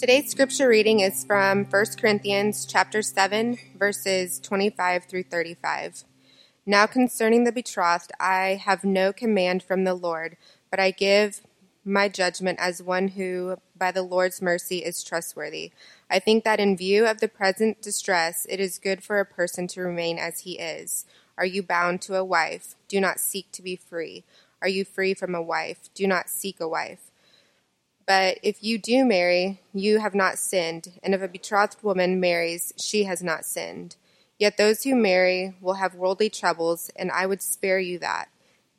Today's scripture reading is from 1 Corinthians chapter 7 verses 25 through 35. Now concerning the betrothed I have no command from the Lord, but I give my judgment as one who by the Lord's mercy is trustworthy. I think that in view of the present distress it is good for a person to remain as he is. Are you bound to a wife? Do not seek to be free. Are you free from a wife? Do not seek a wife. But if you do marry, you have not sinned, and if a betrothed woman marries, she has not sinned. Yet those who marry will have worldly troubles, and I would spare you that.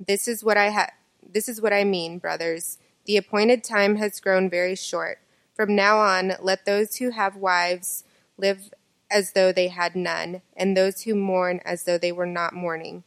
This is what I ha- this is what I mean, brothers. The appointed time has grown very short. From now on, let those who have wives live as though they had none, and those who mourn as though they were not mourning,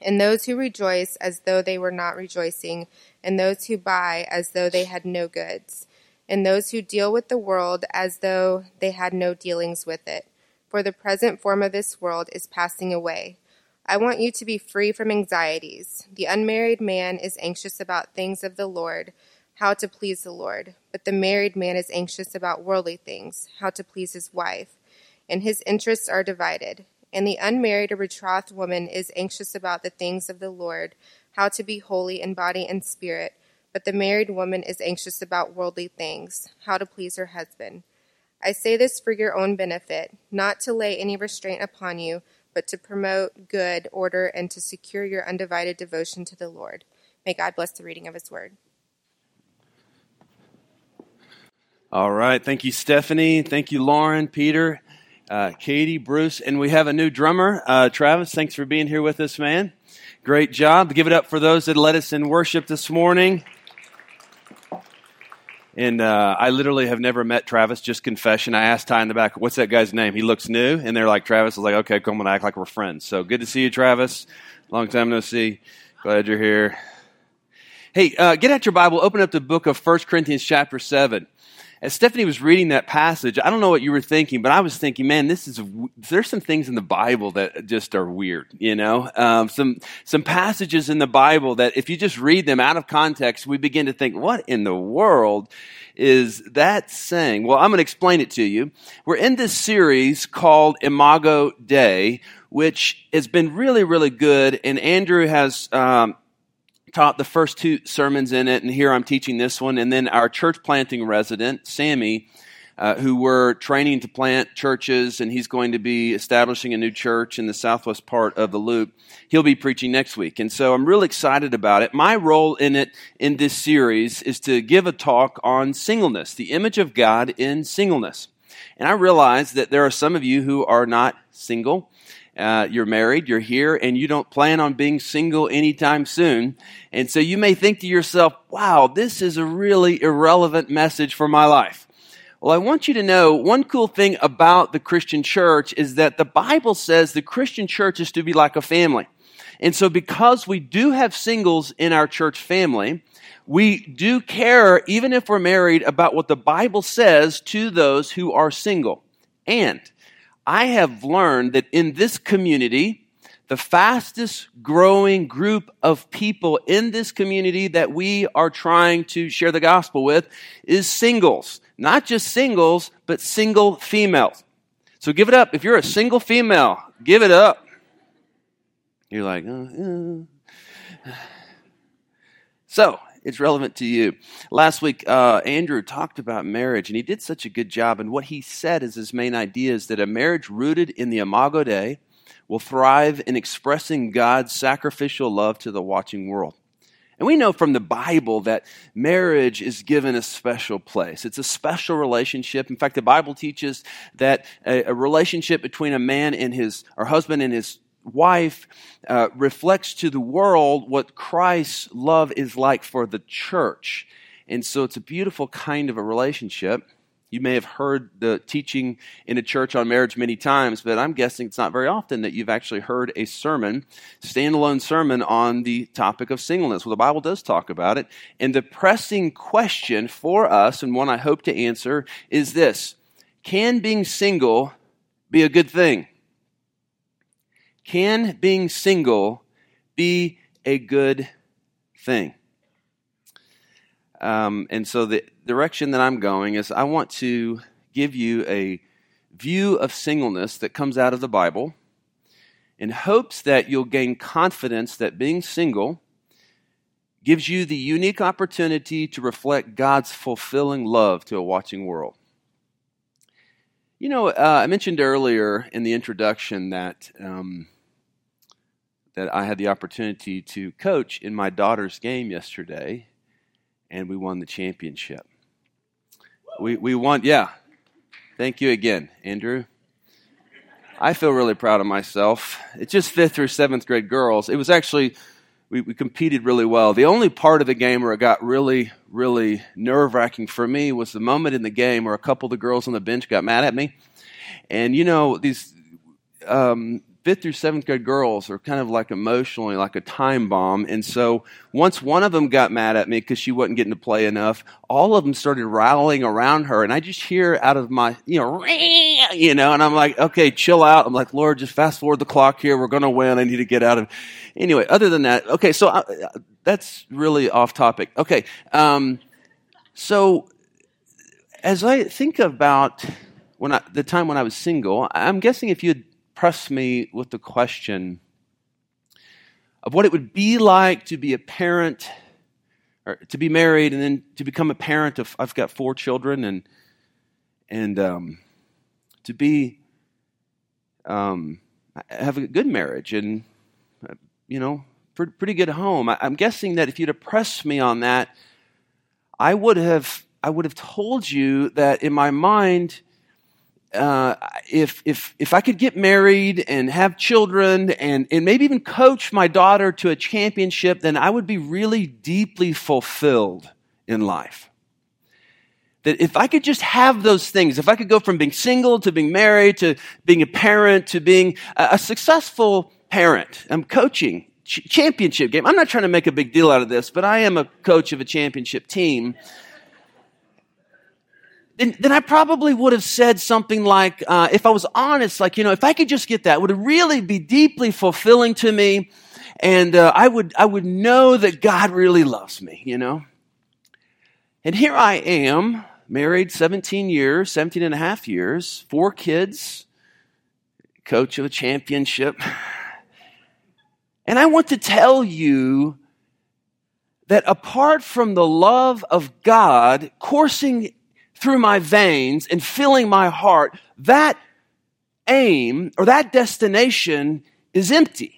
and those who rejoice as though they were not rejoicing, and those who buy as though they had no goods, and those who deal with the world as though they had no dealings with it. For the present form of this world is passing away. I want you to be free from anxieties. The unmarried man is anxious about things of the Lord, how to please the Lord, but the married man is anxious about worldly things, how to please his wife and his interests are divided. And the unmarried or betrothed woman is anxious about the things of the Lord, how to be holy in body and spirit. But the married woman is anxious about worldly things, how to please her husband. I say this for your own benefit, not to lay any restraint upon you, but to promote good order and to secure your undivided devotion to the Lord. May God bless the reading of his word. All right. Thank you, Stephanie. Thank you, Lauren, Peter uh, Katie, Bruce, and we have a new drummer, uh, Travis. Thanks for being here with us, man. Great job. Give it up for those that led us in worship this morning. And uh, I literally have never met Travis. Just confession. I asked Ty in the back, "What's that guy's name?" He looks new, and they're like, "Travis." I was like, "Okay, come on, act like we're friends." So good to see you, Travis. Long time no see. Glad you're here. Hey, uh, get out your Bible. Open up the book of First Corinthians, chapter seven as Stephanie was reading that passage, I don't know what you were thinking, but I was thinking, man, this is there's some things in the Bible that just are weird, you know, um, some some passages in the Bible that if you just read them out of context, we begin to think, what in the world is that saying? Well, I'm going to explain it to you. We're in this series called Imago Dei, which has been really, really good, and Andrew has. Um, taught the first two sermons in it, and here I'm teaching this one. And then our church planting resident, Sammy, uh, who we're training to plant churches, and he's going to be establishing a new church in the southwest part of the loop. He'll be preaching next week. And so I'm really excited about it. My role in it, in this series, is to give a talk on singleness, the image of God in singleness. And I realize that there are some of you who are not single uh, you're married, you're here, and you don't plan on being single anytime soon. And so you may think to yourself, wow, this is a really irrelevant message for my life. Well, I want you to know one cool thing about the Christian church is that the Bible says the Christian church is to be like a family. And so because we do have singles in our church family, we do care, even if we're married, about what the Bible says to those who are single. And I have learned that in this community, the fastest growing group of people in this community that we are trying to share the gospel with is singles. Not just singles, but single females. So give it up. If you're a single female, give it up. You're like, uh, uh. so it's relevant to you. Last week, uh, Andrew talked about marriage, and he did such a good job. And what he said is his main idea is that a marriage rooted in the Imago Dei will thrive in expressing God's sacrificial love to the watching world. And we know from the Bible that marriage is given a special place. It's a special relationship. In fact, the Bible teaches that a, a relationship between a man and his, or husband and his wife uh, reflects to the world what Christ's love is like for the church. And so it's a beautiful kind of a relationship. You may have heard the teaching in a church on marriage many times, but I'm guessing it's not very often that you've actually heard a sermon, standalone sermon on the topic of singleness. Well, the Bible does talk about it. And the pressing question for us, and one I hope to answer, is this Can being single be a good thing? Can being single be a good thing? Um, and so the, direction that I'm going is I want to give you a view of singleness that comes out of the Bible in hopes that you'll gain confidence that being single gives you the unique opportunity to reflect God's fulfilling love to a watching world. You know, uh, I mentioned earlier in the introduction that um, that I had the opportunity to coach in my daughter's game yesterday, and we won the championship. We we won, yeah. Thank you again, Andrew. I feel really proud of myself. It's just fifth through seventh grade girls. It was actually we, we competed really well. The only part of the game where it got really, really nerve wracking for me was the moment in the game where a couple of the girls on the bench got mad at me. And you know, these um, fifth through seventh grade girls are kind of like emotionally like a time bomb. And so once one of them got mad at me because she wasn't getting to play enough, all of them started rallying around her. And I just hear out of my, you know, you know, and I'm like, okay, chill out. I'm like, Lord, just fast forward the clock here. We're going to win. I need to get out of. Anyway, other than that, okay, so I, that's really off topic. Okay. Um, so as I think about when I, the time when I was single, I'm guessing if you had pressed me with the question of what it would be like to be a parent or to be married and then to become a parent of I've got four children and and um, to be um, have a good marriage and you know pretty good home. I'm guessing that if you'd have pressed me on that, I would have I would have told you that in my mind uh, if if if I could get married and have children and and maybe even coach my daughter to a championship, then I would be really deeply fulfilled in life. That if I could just have those things, if I could go from being single to being married to being a parent to being a, a successful parent, I'm coaching championship game. I'm not trying to make a big deal out of this, but I am a coach of a championship team then, then I probably would have said something like, uh, if I was honest, like, you know, if I could just get that, would it really be deeply fulfilling to me? And uh, I, would, I would know that God really loves me, you know? And here I am, married 17 years, 17 and a half years, four kids, coach of a championship. And I want to tell you that apart from the love of God coursing through my veins and filling my heart, that aim or that destination is empty.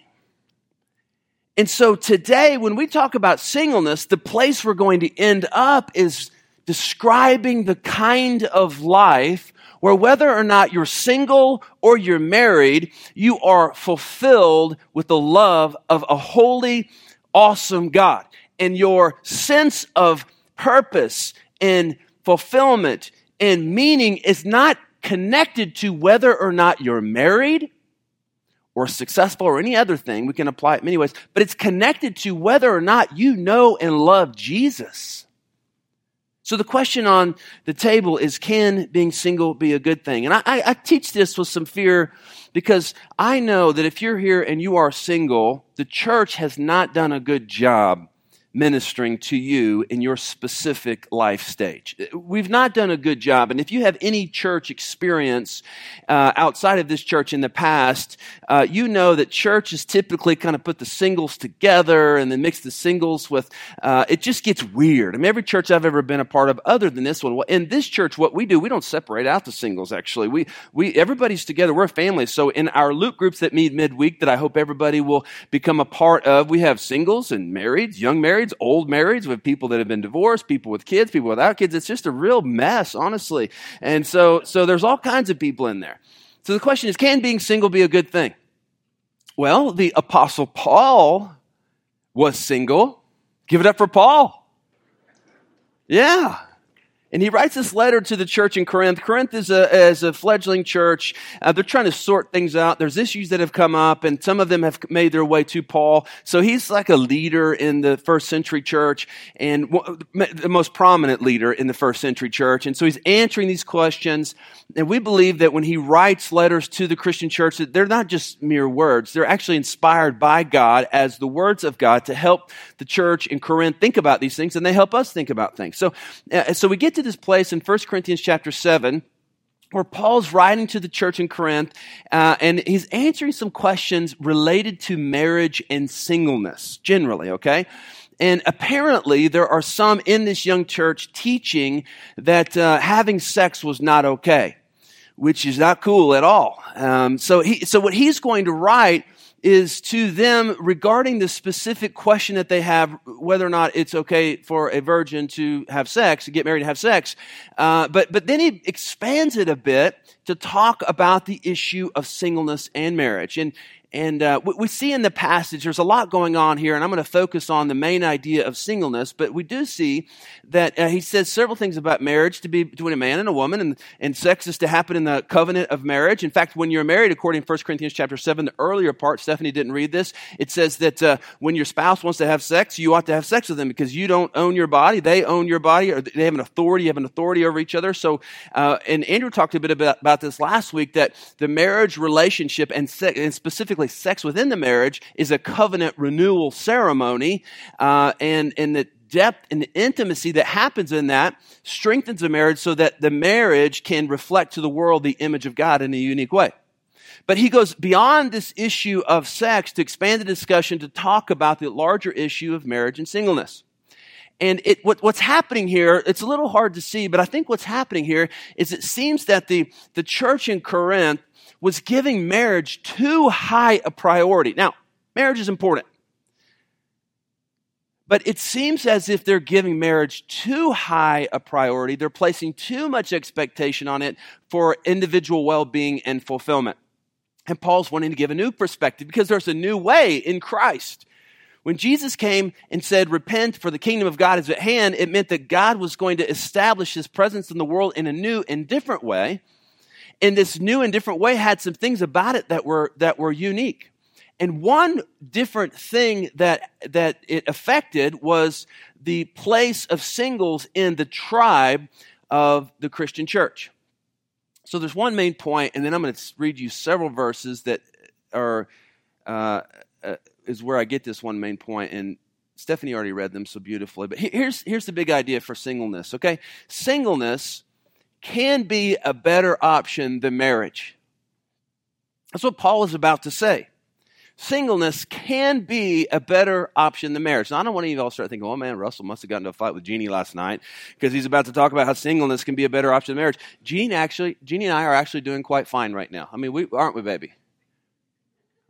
And so today, when we talk about singleness, the place we're going to end up is describing the kind of life where whether or not you're single or you're married, you are fulfilled with the love of a holy, awesome God. And your sense of purpose and fulfillment and meaning is not connected to whether or not you're married or successful or any other thing. We can apply it many ways, but it's connected to whether or not you know and love Jesus. So the question on the table is can being single be a good thing? And I, I, I, teach this with some fear because I know that if you're here and you are single, the church has not done a good job ministering to you in your specific life stage. We've not done a good job. And if you have any church experience uh, outside of this church in the past, uh, you know that churches typically kind of put the singles together and then mix the singles with, uh, it just gets weird. I mean, every church I've ever been a part of, other than this one, Well in this church, what we do, we don't separate out the singles actually. We, we, everybody's together. We're a family. So in our loop groups that meet midweek that I hope everybody will become a part of, we have singles and marrieds, young marrieds, marrieds, old marrieds, with people that have been divorced, people with kids, people without kids. It's just a real mess, honestly. And so, so there's all kinds of people in there. So the question is, can being single be a good thing? Well, the apostle Paul was single. Give it up for Paul. Yeah. And he writes this letter to the church in Corinth. Corinth is a, is a fledgling church. Uh, they're trying to sort things out. There's issues that have come up, and some of them have made their way to Paul. So he's like a leader in the first century church, and the most prominent leader in the first century church. And so he's answering these questions. And we believe that when he writes letters to the Christian church, that they're not just mere words. They're actually inspired by God as the words of God to help the church in Corinth think about these things, and they help us think about things. So, uh, so we get to to this place in 1 Corinthians chapter 7 where Paul's writing to the church in Corinth, uh, and he's answering some questions related to marriage and singleness, generally, okay? And apparently, there are some in this young church teaching that uh, having sex was not okay, which is not cool at all. Um, so, he, so what he's going to write is to them regarding the specific question that they have, whether or not it's okay for a virgin to have sex, to get married and have sex. Uh, but, but then he expands it a bit to talk about the issue of singleness and marriage. And, and uh, we see in the passage, there's a lot going on here, and I'm going to focus on the main idea of singleness. But we do see that uh, he says several things about marriage to be between a man and a woman, and, and sex is to happen in the covenant of marriage. In fact, when you're married, according to 1 Corinthians chapter 7, the earlier part, Stephanie didn't read this, it says that uh, when your spouse wants to have sex, you ought to have sex with them because you don't own your body, they own your body, or they have an authority, you have an authority over each other. So, uh, and Andrew talked a bit about, about this last week that the marriage relationship and, se- and specifically sex within the marriage is a covenant renewal ceremony, uh, and and the depth and the intimacy that happens in that strengthens the marriage so that the marriage can reflect to the world the image of God in a unique way. But he goes beyond this issue of sex to expand the discussion to talk about the larger issue of marriage and singleness. And it, what, what's happening here, it's a little hard to see, but I think what's happening here is it seems that the, the church in Corinth was giving marriage too high a priority. Now, marriage is important. But it seems as if they're giving marriage too high a priority. They're placing too much expectation on it for individual well being and fulfillment. And Paul's wanting to give a new perspective because there's a new way in Christ. When Jesus came and said, Repent, for the kingdom of God is at hand, it meant that God was going to establish his presence in the world in a new and different way in this new and different way had some things about it that were that were unique. And one different thing that that it affected was the place of singles in the tribe of the Christian church. So there's one main point, and then I'm going to read you several verses that are uh, uh, is where I get this one main point. And Stephanie already read them so beautifully. But here's here's the big idea for singleness. Okay, singleness can be a better option than marriage. That's what Paul is about to say. Singleness can be a better option than marriage. Now, I don't want any of y'all start thinking, oh man, Russell must have gotten into a fight with Jeannie last night because he's about to talk about how singleness can be a better option than marriage. Jeannie actually, Jeannie and I are actually doing quite fine right now. I mean, we aren't we, baby?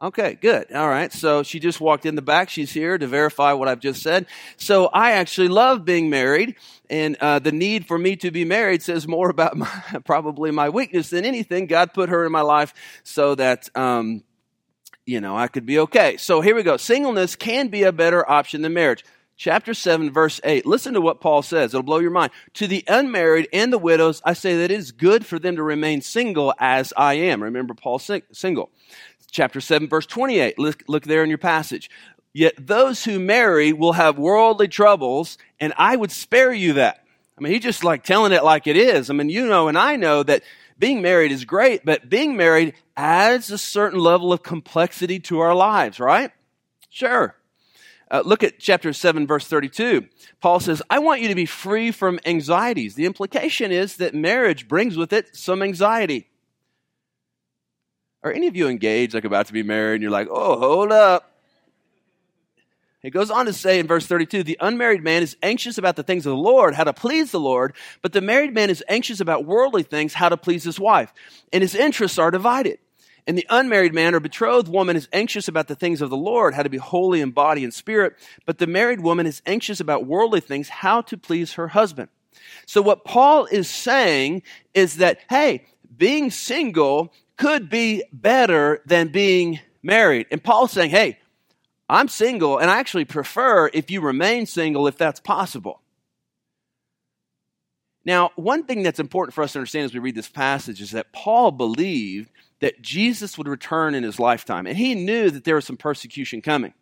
Okay, good. All right. So she just walked in the back. She's here to verify what I've just said. So I actually love being married, and uh, the need for me to be married says more about my, probably my weakness than anything. God put her in my life so that. Um, you know, I could be okay. So here we go. Singleness can be a better option than marriage chapter 7, verse 8. Listen to what Paul says. It'll blow your mind. To the unmarried and the widows, I say that it is good for them to remain single as I am. Remember, Paul single chapter 7, verse 28. Look, look there in your passage. Yet those who marry will have worldly troubles, and I would spare you that. I mean, he's just like telling it like it is. I mean, you know, and I know that being married is great, but being married adds a certain level of complexity to our lives, right? Sure. Uh, look at chapter 7, verse 32. Paul says, I want you to be free from anxieties. The implication is that marriage brings with it some anxiety. Are any of you engaged, like about to be married, and you're like, oh, hold up? It goes on to say in verse 32 the unmarried man is anxious about the things of the Lord, how to please the Lord, but the married man is anxious about worldly things, how to please his wife. And his interests are divided. And the unmarried man or betrothed woman is anxious about the things of the Lord, how to be holy in body and spirit, but the married woman is anxious about worldly things, how to please her husband. So what Paul is saying is that, hey, being single could be better than being married. And Paul's saying, hey, I'm single, and I actually prefer if you remain single if that's possible. Now, one thing that's important for us to understand as we read this passage is that Paul believed that Jesus would return in his lifetime, and he knew that there was some persecution coming.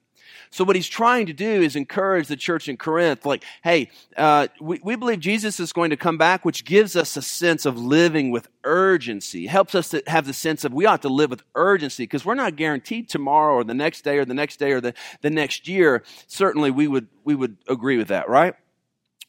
So what he's trying to do is encourage the church in Corinth, like, hey, uh, we, we believe Jesus is going to come back, which gives us a sense of living with urgency. Helps us to have the sense of we ought to live with urgency because we're not guaranteed tomorrow or the next day or the next day or the, the next year. Certainly we would, we would agree with that, right?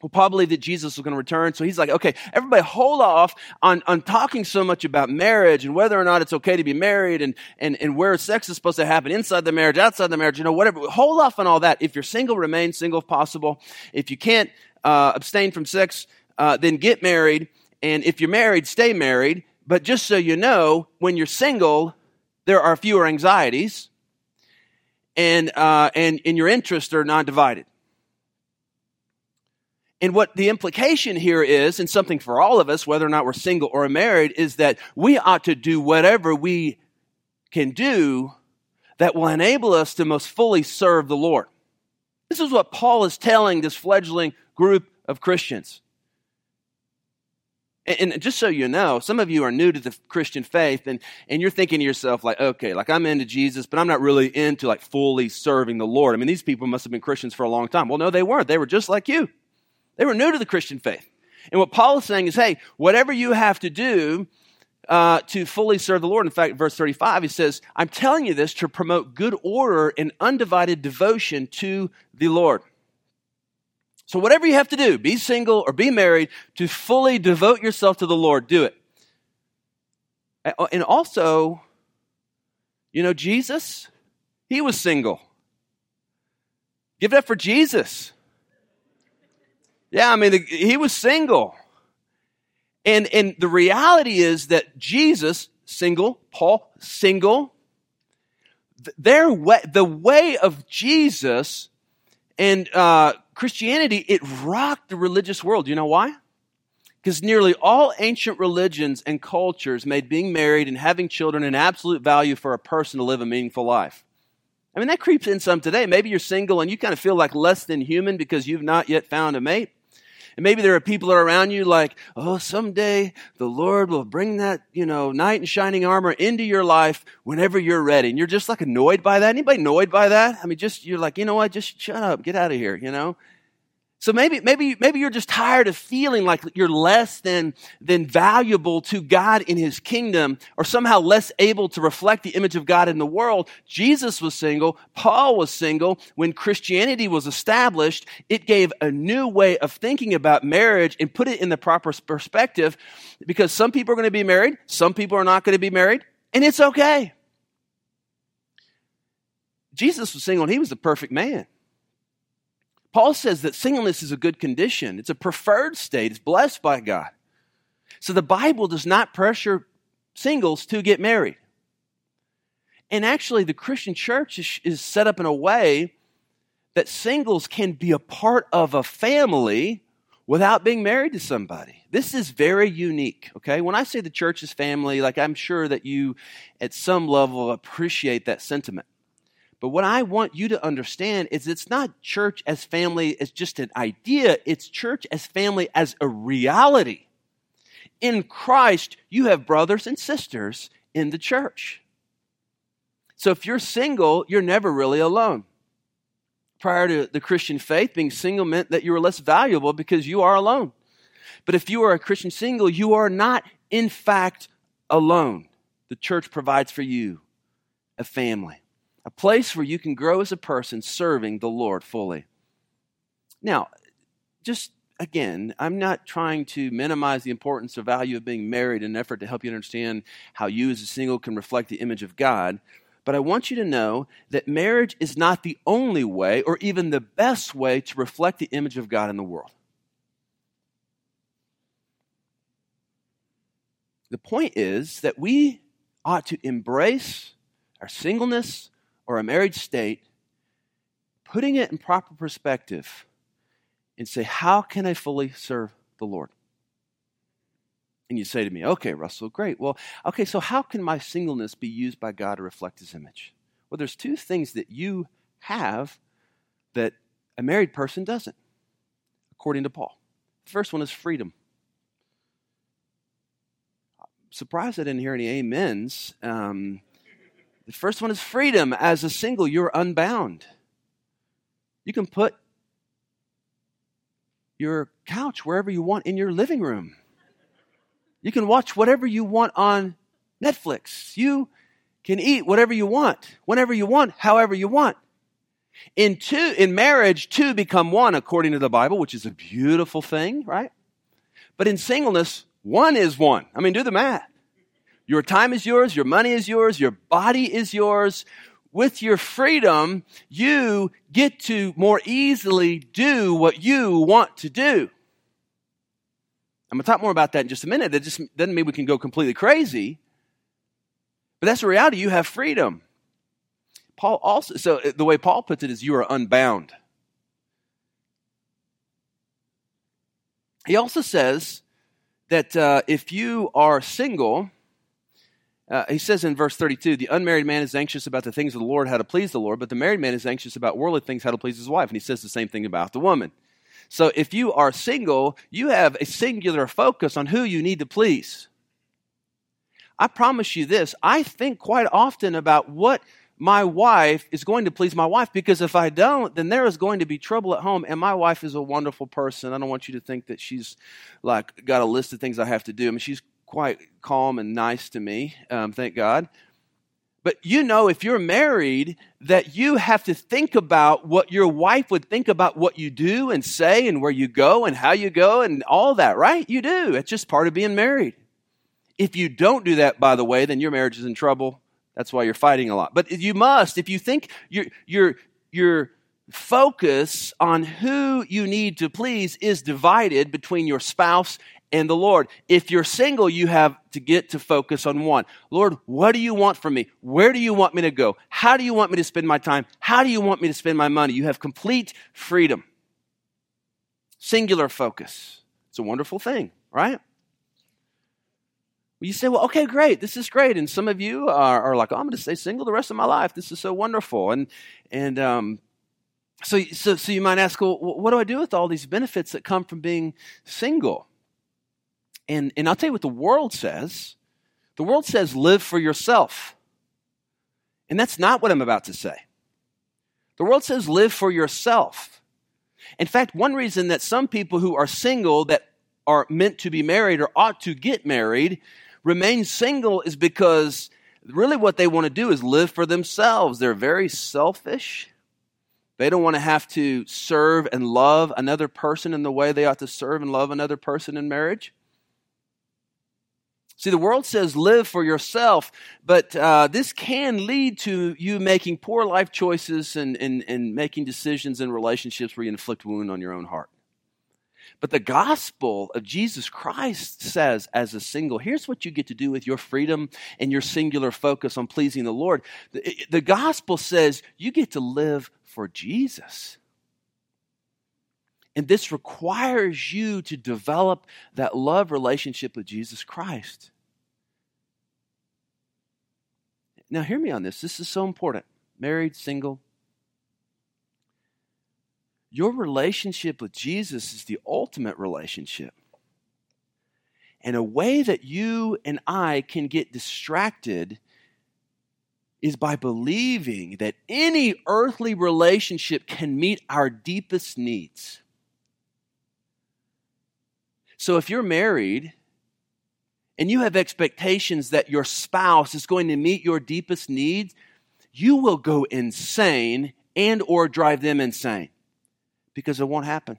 Well, Paul believed that Jesus was going to return. So he's like, okay, everybody hold off on, on talking so much about marriage and whether or not it's okay to be married and, and, and where sex is supposed to happen inside the marriage, outside the marriage, you know, whatever. Hold off on all that. If you're single, remain single if possible. If you can't uh, abstain from sex, uh, then get married. And if you're married, stay married. But just so you know, when you're single, there are fewer anxieties and, uh, and, and your interests are not divided. And what the implication here is, and something for all of us, whether or not we're single or married, is that we ought to do whatever we can do that will enable us to most fully serve the Lord. This is what Paul is telling this fledgling group of Christians. And, just so you know, some of you are new to the Christian faith and, and you're thinking to yourself, like, okay, like I'm into Jesus, but I'm not really into like fully serving the Lord. I mean, these people must have been Christians for a long time. Well, no, they weren't. They were just like you. They were new to the Christian faith. And what Paul is saying is, hey, whatever you have to do uh, to fully serve the Lord, in fact, verse 35, he says, I'm telling you this to promote good order and undivided devotion to the Lord. So, whatever you have to do, be single or be married, to fully devote yourself to the Lord, do it. And also, you know, Jesus, he was single. Give it up for Jesus. Yeah, I mean, the, he was single. And, and the reality is that Jesus, single, Paul, single, their way, the way of Jesus and uh, Christianity, it rocked the religious world. You know why? Because nearly all ancient religions and cultures made being married and having children an absolute value for a person to live a meaningful life. I mean, that creeps in some today. Maybe you're single and you kind of feel like less than human because you've not yet found a mate. And maybe there are people around you like, oh, someday the Lord will bring that, you know, knight in shining armor into your life whenever you're ready. And you're just like annoyed by that. Anybody annoyed by that? I mean, just, you're like, you know what? Just shut up. Get out of here, you know? So maybe, maybe, maybe you're just tired of feeling like you're less than, than valuable to God in His kingdom or somehow less able to reflect the image of God in the world. Jesus was single. Paul was single. When Christianity was established, it gave a new way of thinking about marriage and put it in the proper perspective because some people are going to be married. Some people are not going to be married and it's okay. Jesus was single and he was the perfect man. Paul says that singleness is a good condition, it's a preferred state, it's blessed by God. So the Bible does not pressure singles to get married. And actually, the Christian church is, is set up in a way that singles can be a part of a family without being married to somebody. This is very unique, okay? When I say the church is family, like I'm sure that you at some level appreciate that sentiment. But what I want you to understand is it's not church as family as just an idea, it's church as family as a reality. In Christ, you have brothers and sisters in the church. So if you're single, you're never really alone. Prior to the Christian faith, being single meant that you were less valuable because you are alone. But if you are a Christian single, you are not, in fact, alone. The church provides for you a family a place where you can grow as a person serving the Lord fully. Now, just again, I'm not trying to minimize the importance or value of being married in an effort to help you understand how you as a single can reflect the image of God. But I want you to know that marriage is not the only way or even the best way to reflect the image of God in the world. The point is that we ought to embrace our singleness, or a married state, putting it in proper perspective and say, How can I fully serve the Lord? And you say to me, Okay, Russell, great. Well, okay, so how can my singleness be used by God to reflect His image? Well, there's two things that you have that a married person doesn't, according to Paul. The first one is freedom. surprised I didn't hear any amens. Um, the first one is freedom. As a single, you're unbound. You can put your couch wherever you want in your living room. You can watch whatever you want on Netflix. You can eat whatever you want, whenever you want, however you want. In two, in marriage, two become one according to the Bible, which is a beautiful thing, right? But in singleness, one is one. I mean, do the math. Your time is yours, your money is yours, your body is yours. With your freedom, you get to more easily do what you want to do. I'm going to talk more about that in just a minute. That just doesn't mean we can go completely crazy. But that's the reality. You have freedom. Paul also, so uh, the way Paul puts it is you are unbound. He also says that uh, if you are single, uh, he says in verse 32 the unmarried man is anxious about the things of the Lord, how to please the Lord, but the married man is anxious about worldly things, how to please his wife. And he says the same thing about the woman. So if you are single, you have a singular focus on who you need to please. I promise you this I think quite often about what my wife is going to please my wife because if I don't, then there is going to be trouble at home. And my wife is a wonderful person. I don't want you to think that she's like got a list of things I have to do. I mean, she's quite calm and nice to me, um, thank God. But you know, if you're married, that you have to think about what your wife would think about what you do and say and where you go and how you go and all that, right? You do. It's just part of being married. If you don't do that, by the way, then your marriage is in trouble that's why you're fighting a lot. But you must, if you think your, your, your focus on who you need to please is divided between your spouse and the Lord. If you're single, you have to get to focus on one. Lord, what do you want from me? Where do you want me to go? How do you want me to spend my time? How do you want me to spend my money? You have complete freedom. Singular focus. It's a wonderful thing, right? you say, well, okay, great, this is great. And some of you are, are like, oh, I'm going to stay single the rest of my life. This is so wonderful. And, and um, so, so, so you might ask, well, what do I do with all these benefits that come from being single? And, and I'll tell you what the world says. The world says, live for yourself. And that's not what I'm about to say. The world says, live for yourself. In fact, one reason that some people who are single that are meant to be married or ought to get married remain single is because really what they want to do is live for themselves. They're very selfish. They don't want to have to serve and love another person in the way they ought to serve and love another person in marriage. See, the world says live for yourself, but uh, this can lead to you making poor life choices and, and, and making decisions in relationships where you inflict wound on your own heart. But the gospel of Jesus Christ says, as a single, here's what you get to do with your freedom and your singular focus on pleasing the Lord. The, the gospel says you get to live for Jesus. And this requires you to develop that love relationship with Jesus Christ. Now, hear me on this. This is so important. Married, single, your relationship with Jesus is the ultimate relationship. And a way that you and I can get distracted is by believing that any earthly relationship can meet our deepest needs. So if you're married and you have expectations that your spouse is going to meet your deepest needs, you will go insane and or drive them insane because it won't happen.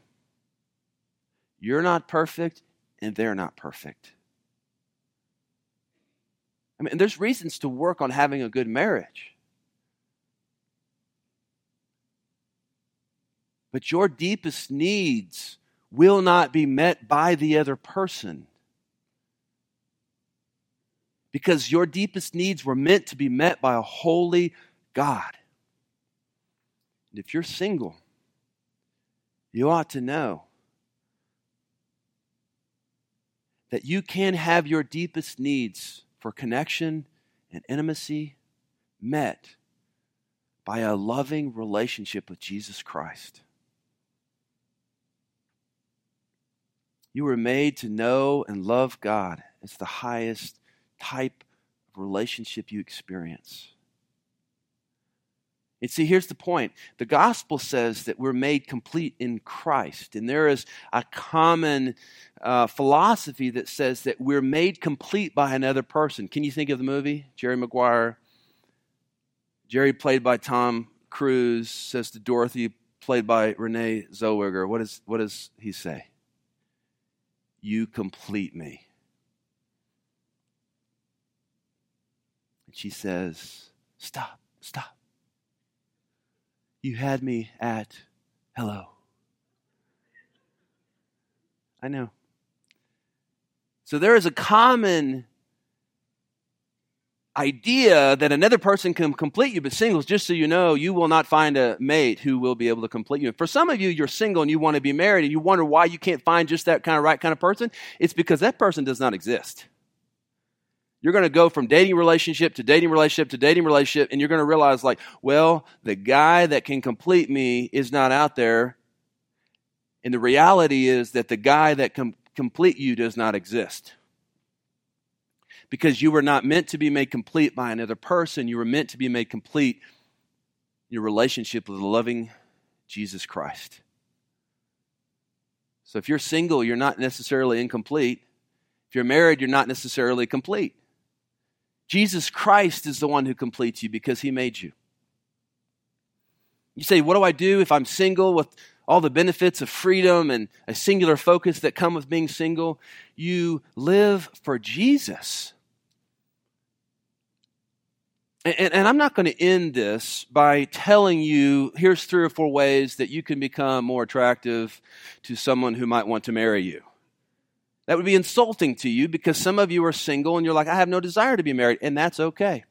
You're not perfect, and they're not perfect. I mean, there's reasons to work on having a good marriage. But your deepest needs will not be met by the other person. Because your deepest needs were meant to be met by a holy God. And if you're single, you ought to know that you can have your deepest needs for connection and intimacy met by a loving relationship with Jesus Christ. You were made to know and love God. It's the highest type of relationship you experience. And see, here's the point. The gospel says that we're made complete in Christ. And there is a common uh, philosophy that says that we're made complete by another person. Can you think of the movie? Jerry Maguire. Jerry, played by Tom Cruise, says to Dorothy, played by Renee Zellweger, what, is, what does he say? You complete me. And she says, Stop, stop. You had me at hello. I know. So there is a common idea that another person can complete you, but singles, just so you know, you will not find a mate who will be able to complete you. And For some of you, you're single and you want to be married and you wonder why you can't find just that kind of right kind of person. It's because that person does not exist. You're going to go from dating relationship to dating relationship to dating relationship, and you're going to realize, like, well, the guy that can complete me is not out there. And the reality is that the guy that can complete you does not exist. Because you were not meant to be made complete by another person. You were meant to be made complete in your relationship with the loving Jesus Christ. So if you're single, you're not necessarily incomplete. If you're married, you're not necessarily complete. Jesus Christ is the one who completes you because he made you. You say, What do I do if I'm single with all the benefits of freedom and a singular focus that come with being single. You live for Jesus. And, and, I'm not going to end this by telling you here's three or four ways that you can become more attractive to someone who might want to marry you. That would be insulting to you because some of you are single and you're like, I have no desire to be married, and that's okay.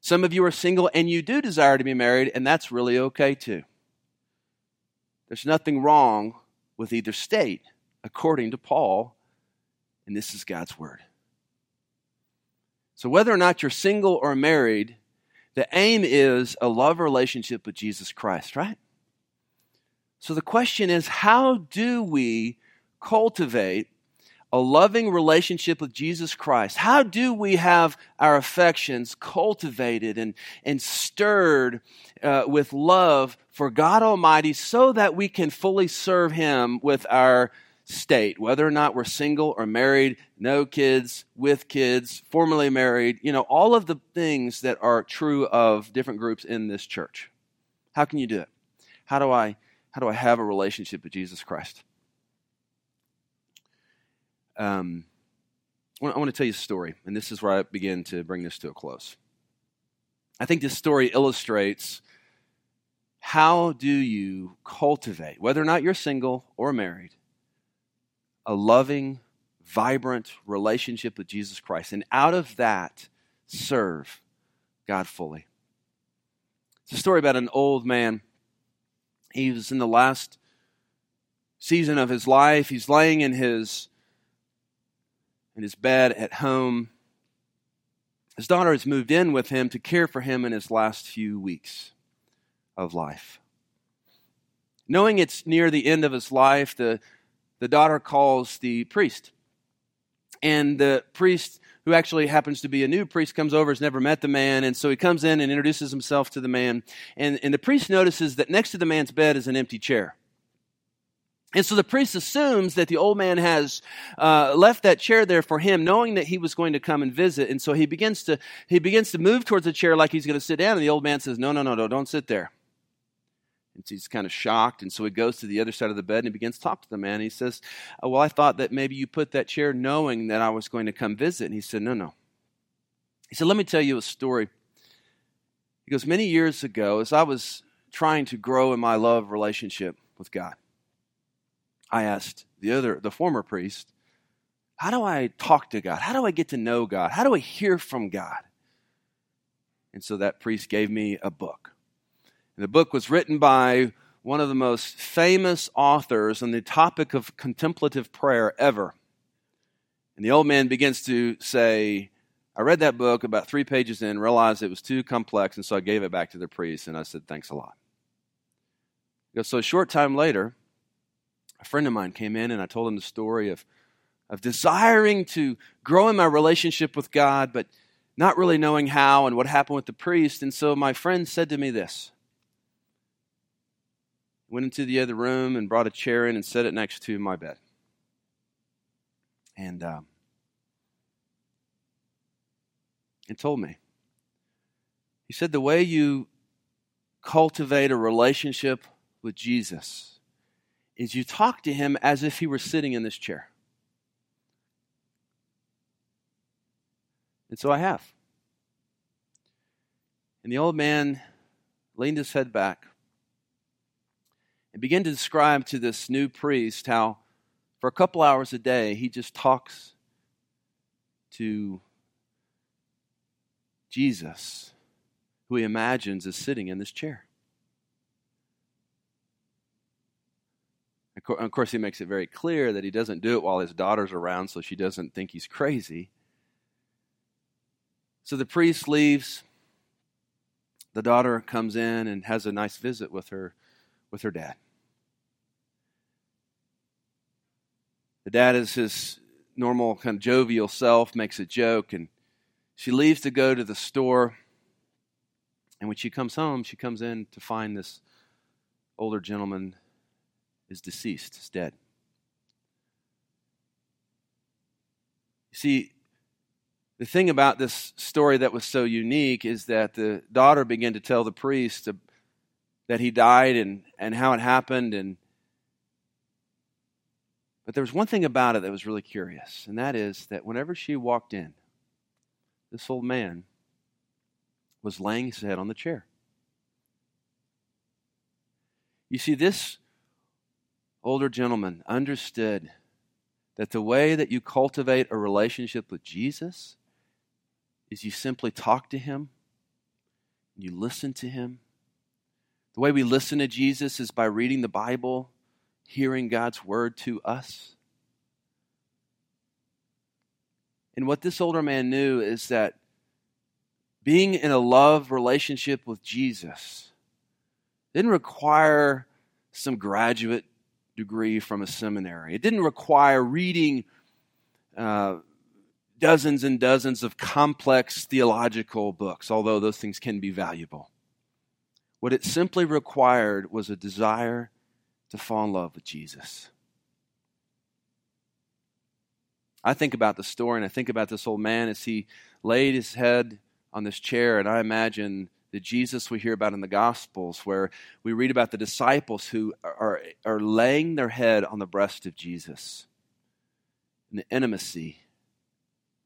Some of you are single and you do desire to be married, and that's really okay too. There's nothing wrong with either state, according to Paul, and this is God's word. So, whether or not you're single or married, the aim is a love relationship with Jesus Christ, right? So, the question is how do we cultivate a loving relationship with Jesus Christ? How do we have our affections cultivated and, and stirred uh, with love for God Almighty so that we can fully serve Him with our state, whether or not we're single or married, no kids, with kids, formerly married, you know, all of the things that are true of different groups in this church. How can you do it? How do I how do I have a relationship with Jesus Christ? Um, I want to tell you a story, and this is where I begin to bring this to a close. I think this story illustrates how do you cultivate, whether or not you're single or married, a loving, vibrant relationship with Jesus Christ, and out of that, serve God fully. It's a story about an old man. He was in the last season of his life. He's laying in his in his bed at home. His daughter has moved in with him to care for him in his last few weeks of life. Knowing it's near the end of his life, the, the daughter calls the priest. And the priest, who actually happens to be a new priest, comes over, has never met the man, and so he comes in and introduces himself to the man. And, and the priest notices that next to the man's bed is an empty chair. And so the priest assumes that the old man has uh, left that chair there for him, knowing that he was going to come and visit. And so he begins to he begins to move towards the chair like he's going to sit down. And the old man says, "No, no, no, no, don't sit there." And so he's kind of shocked, and so he goes to the other side of the bed and he begins to talk to the man. He says, oh, "Well, I thought that maybe you put that chair knowing that I was going to come visit." And he said, "No, no." He said, "Let me tell you a story." He goes, "Many years ago, as I was trying to grow in my love relationship with God." I asked the other, the former priest, how do I talk to God? How do I get to know God? How do I hear from God? And so that priest gave me a book. The book was written by one of the most famous authors on the topic of contemplative prayer ever. And the old man begins to say, I read that book about three pages in, realized it was too complex, and so I gave it back to the priest, and I said, Thanks a lot. So a short time later, a friend of mine came in and I told him the story of, of desiring to grow in my relationship with God, but not really knowing how and what happened with the priest. And so my friend said to me this went into the other room and brought a chair in and set it next to my bed. And, uh, and told me, he said, the way you cultivate a relationship with Jesus is you talk to him as if he were sitting in this chair. And so I have. And the old man leaned his head back and began to describe to this new priest how, for a couple hours a day, he just talks to Jesus, who he imagines is sitting in this chair. Of course, he makes it very clear that he doesn't do it while his daughter's around so she doesn't think he's crazy. So the priest leaves. The daughter comes in and has a nice visit with her with her dad. The dad is his normal kind of jovial self, makes a joke, and she leaves to go to the store. And when she comes home, she comes in to find this older gentleman is deceased, is dead. You see, the thing about this story that was so unique is that the daughter began to tell the priest that he died and, and how it happened and but there was one thing about it that was really curious, and that is that whenever she walked in, this old man was laying his head on the chair. You see, this older gentleman understood that the way that you cultivate a relationship with Jesus is you simply talk to him, you listen to him. The way we listen to Jesus is by reading the Bible, hearing God's word to us. And what this older man knew is that being in a love relationship with Jesus didn't require some graduate degree from a seminary. It didn't require reading uh, dozens and dozens of complex theological books, although those things can be valuable. What it simply required was a desire to fall in love with Jesus. I think about the story and I think about this old man as he laid his head on this chair, and I imagine the Jesus we hear about in the Gospels, where we read about the disciples who are, are laying their head on the breast of Jesus, and the intimacy,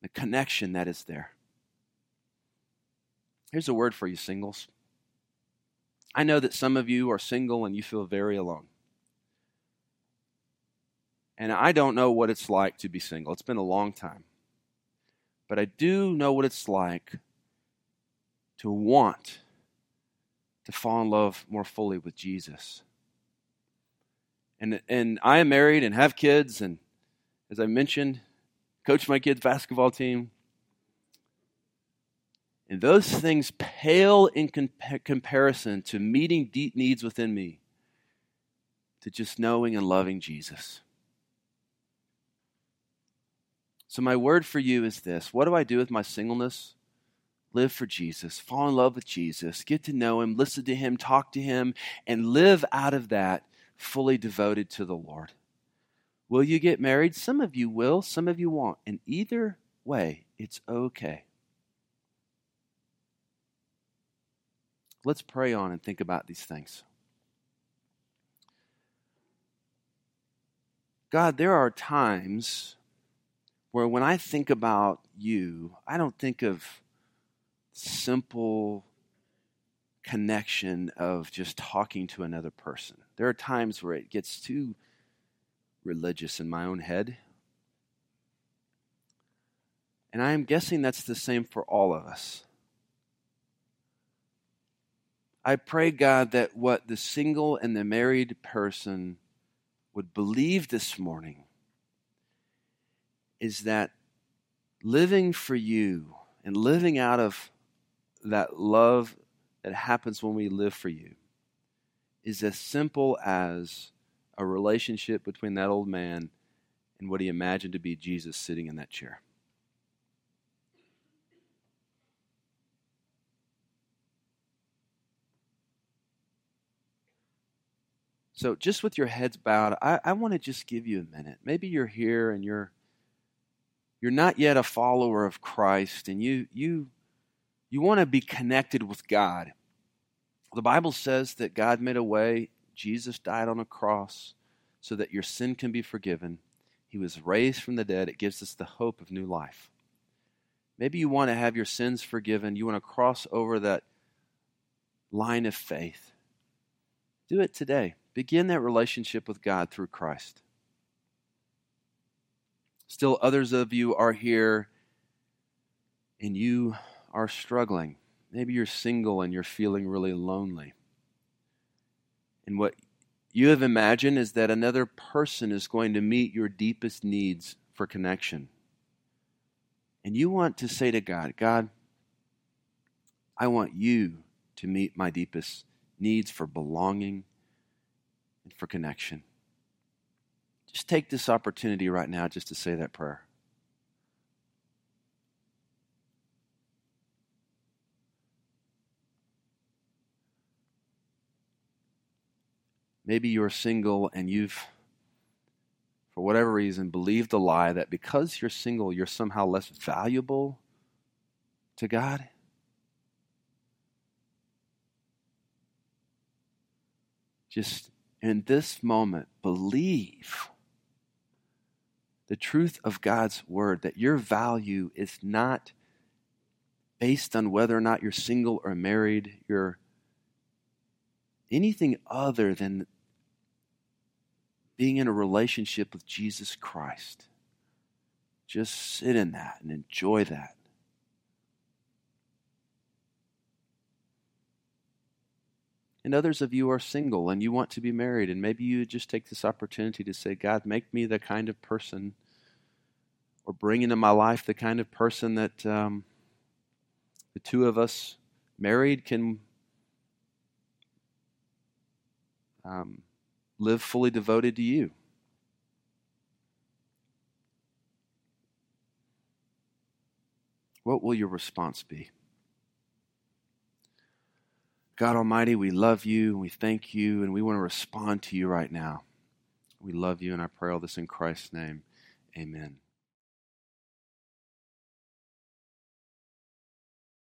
the connection that is there. Here's a word for you, singles. I know that some of you are single and you feel very alone. And I don't know what it's like to be single. It's been a long time. But I do know what it's like to want to fall in love more fully with Jesus. And, and I am married and have kids, and as I mentioned, coach my kids' basketball team. And those things pale in compa- comparison to meeting deep needs within me, to just knowing and loving Jesus. So, my word for you is this What do I do with my singleness? Live for Jesus, fall in love with Jesus, get to know Him, listen to Him, talk to Him, and live out of that fully devoted to the Lord. Will you get married? Some of you will, some of you won't. And either way, it's okay. Let's pray on and think about these things. God, there are times where when I think about you, I don't think of simple connection of just talking to another person. There are times where it gets too religious in my own head. And I am guessing that's the same for all of us. I pray, God, that what the single and the married person would believe this morning is that living for you and living out of that love that happens when we live for you is as simple as a relationship between that old man and what he imagined to be Jesus sitting in that chair. So, just with your heads bowed, I, I want to just give you a minute. Maybe you're here and you're you're not yet a follower of Christ and you you you want to be connected with God. The Bible says that God made a way, Jesus died on a cross so that your sin can be forgiven. He was raised from the dead. It gives us the hope of new life. Maybe you want to have your sins forgiven. You want to cross over that line of faith. Do it today. Begin that relationship with God through Christ. Still, others of you are here and you are struggling. Maybe you're single and you're feeling really lonely. And what you have imagined is that another person is going to meet your deepest needs for connection. And you want to say to God, God, I want you to meet my deepest needs for belonging and for connection. Just take this opportunity right now just to say that prayer. Maybe you're single and you've, for whatever reason, believed the lie that because you're single, you're somehow less valuable to God. Just in this moment, believe the truth of God's word that your value is not based on whether or not you're single or married, you're anything other than being in a relationship with Jesus Christ. Just sit in that and enjoy that. And others of you are single and you want to be married, and maybe you just take this opportunity to say, God, make me the kind of person, or bring into my life the kind of person that um, the two of us married can um, live fully devoted to you. What will your response be? God Almighty, we love you and we thank you and we want to respond to you right now. We love you and I pray all this in Christ's name. Amen.